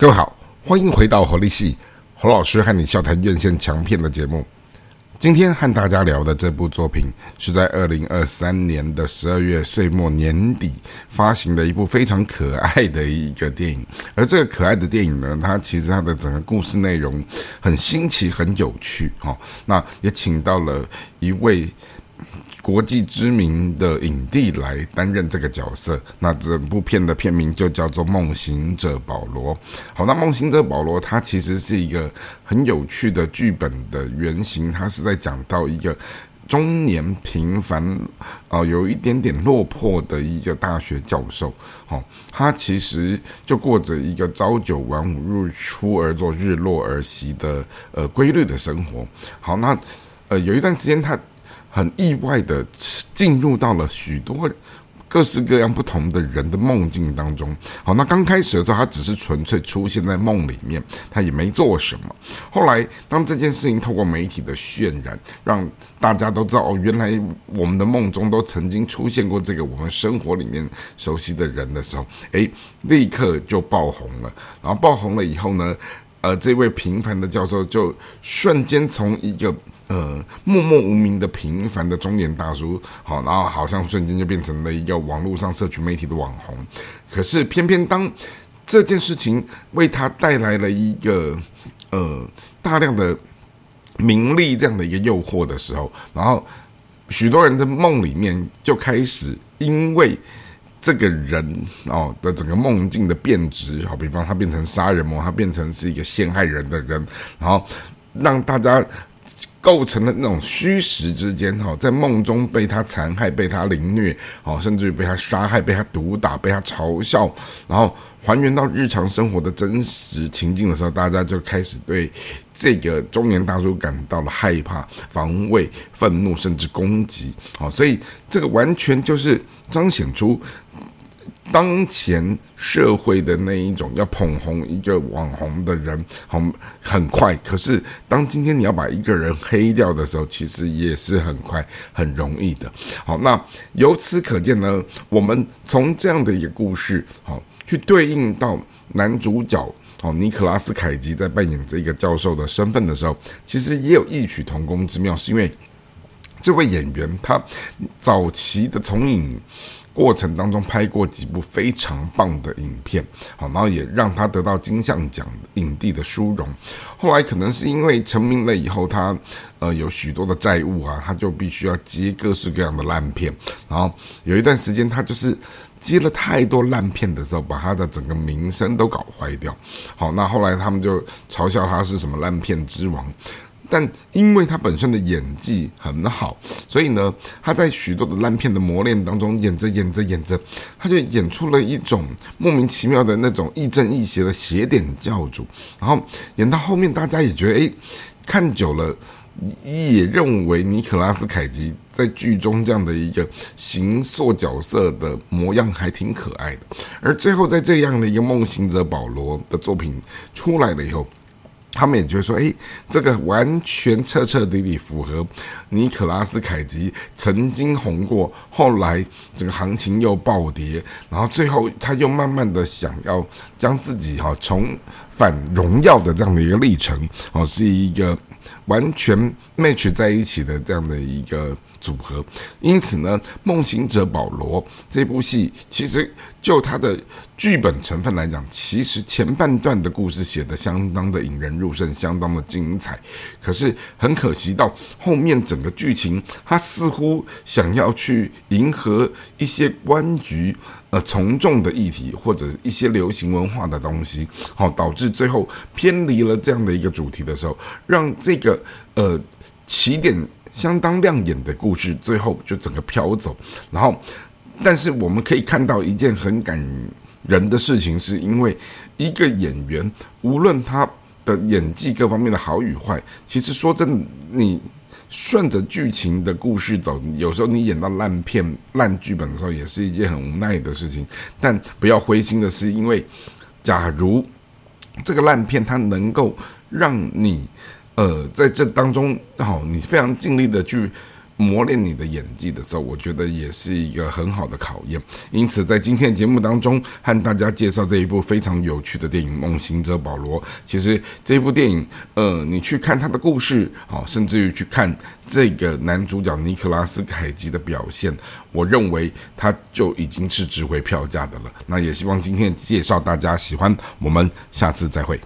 各位好，欢迎回到活力系侯老师和你笑谈院线强片的节目。今天和大家聊的这部作品，是在二零二三年的十二月岁末年底发行的一部非常可爱的一个电影。而这个可爱的电影呢，它其实它的整个故事内容很新奇、很有趣。哈，那也请到了一位。国际知名的影帝来担任这个角色，那整部片的片名就叫做《梦行者保罗》。好，那《梦行者保罗》它其实是一个很有趣的剧本的原型，它是在讲到一个中年平凡，哦，有一点点落魄的一个大学教授。好，他其实就过着一个朝九晚五、日出而作、日落而息的呃规律的生活。好，那呃有一段时间他。很意外的进入到了许多各式各样不同的人的梦境当中。好，那刚开始的时候，他只是纯粹出现在梦里面，他也没做什么。后来，当这件事情透过媒体的渲染，让大家都知道哦，原来我们的梦中都曾经出现过这个我们生活里面熟悉的人的时候，诶，立刻就爆红了。然后爆红了以后呢，呃，这位平凡的教授就瞬间从一个。呃，默默无名的平凡的中年大叔，好，然后好像瞬间就变成了一个网络上社群媒体的网红。可是偏偏当这件事情为他带来了一个呃大量的名利这样的一个诱惑的时候，然后许多人的梦里面就开始因为这个人哦的整个梦境的变质，好比方他变成杀人魔，他变成是一个陷害人的人，然后让大家。构成了那种虚实之间，哈，在梦中被他残害、被他凌虐，哦，甚至于被他杀害、被他毒打、被他嘲笑，然后还原到日常生活的真实情境的时候，大家就开始对这个中年大叔感到了害怕、防卫、愤怒，甚至攻击，哦，所以这个完全就是 彰显出。当前社会的那一种要捧红一个网红的人，很很快。可是当今天你要把一个人黑掉的时候，其实也是很快、很容易的。好，那由此可见呢，我们从这样的一个故事，好去对应到男主角，哦，尼克拉斯凯奇在扮演这个教授的身份的时候，其实也有异曲同工之妙，是因为这位演员他早期的从影。过程当中拍过几部非常棒的影片，好，然后也让他得到金像奖影帝的殊荣。后来可能是因为成名了以后，他呃有许多的债务啊，他就必须要接各式各样的烂片。然后有一段时间，他就是接了太多烂片的时候，把他的整个名声都搞坏掉。好，那后来他们就嘲笑他是什么烂片之王。但因为他本身的演技很好，所以呢，他在许多的烂片的磨练当中，演着演着演着，他就演出了一种莫名其妙的那种亦正亦邪的邪典教主。然后演到后面，大家也觉得，哎，看久了，也认为尼可拉斯凯奇在剧中这样的一个形塑角色的模样还挺可爱的。而最后，在这样的一个梦行者保罗的作品出来了以后。他们也觉得说，哎，这个完全彻彻底底符合尼可拉斯凯奇曾经红过，后来这个行情又暴跌，然后最后他又慢慢的想要将自己哈重返荣耀的这样的一个历程，哦，是一个完全 match 在一起的这样的一个。组合，因此呢，《梦行者保罗》这部戏，其实就它的剧本成分来讲，其实前半段的故事写的相当的引人入胜，相当的精彩。可是很可惜，到后面整个剧情，它似乎想要去迎合一些关于呃从众的议题，或者一些流行文化的东西，好，导致最后偏离了这样的一个主题的时候，让这一个呃起点。相当亮眼的故事，最后就整个飘走。然后，但是我们可以看到一件很感人的事情，是因为一个演员，无论他的演技各方面的好与坏，其实说真的，你顺着剧情的故事走，有时候你演到烂片、烂剧本的时候，也是一件很无奈的事情。但不要灰心的是，因为假如这个烂片它能够让你。呃，在这当中，好，你非常尽力的去磨练你的演技的时候，我觉得也是一个很好的考验。因此，在今天的节目当中，和大家介绍这一部非常有趣的电影《梦行者保罗》。其实这部电影，呃，你去看他的故事，好，甚至于去看这个男主角尼克拉斯凯奇的表现，我认为他就已经是值回票价的了。那也希望今天介绍大家喜欢，我们下次再会。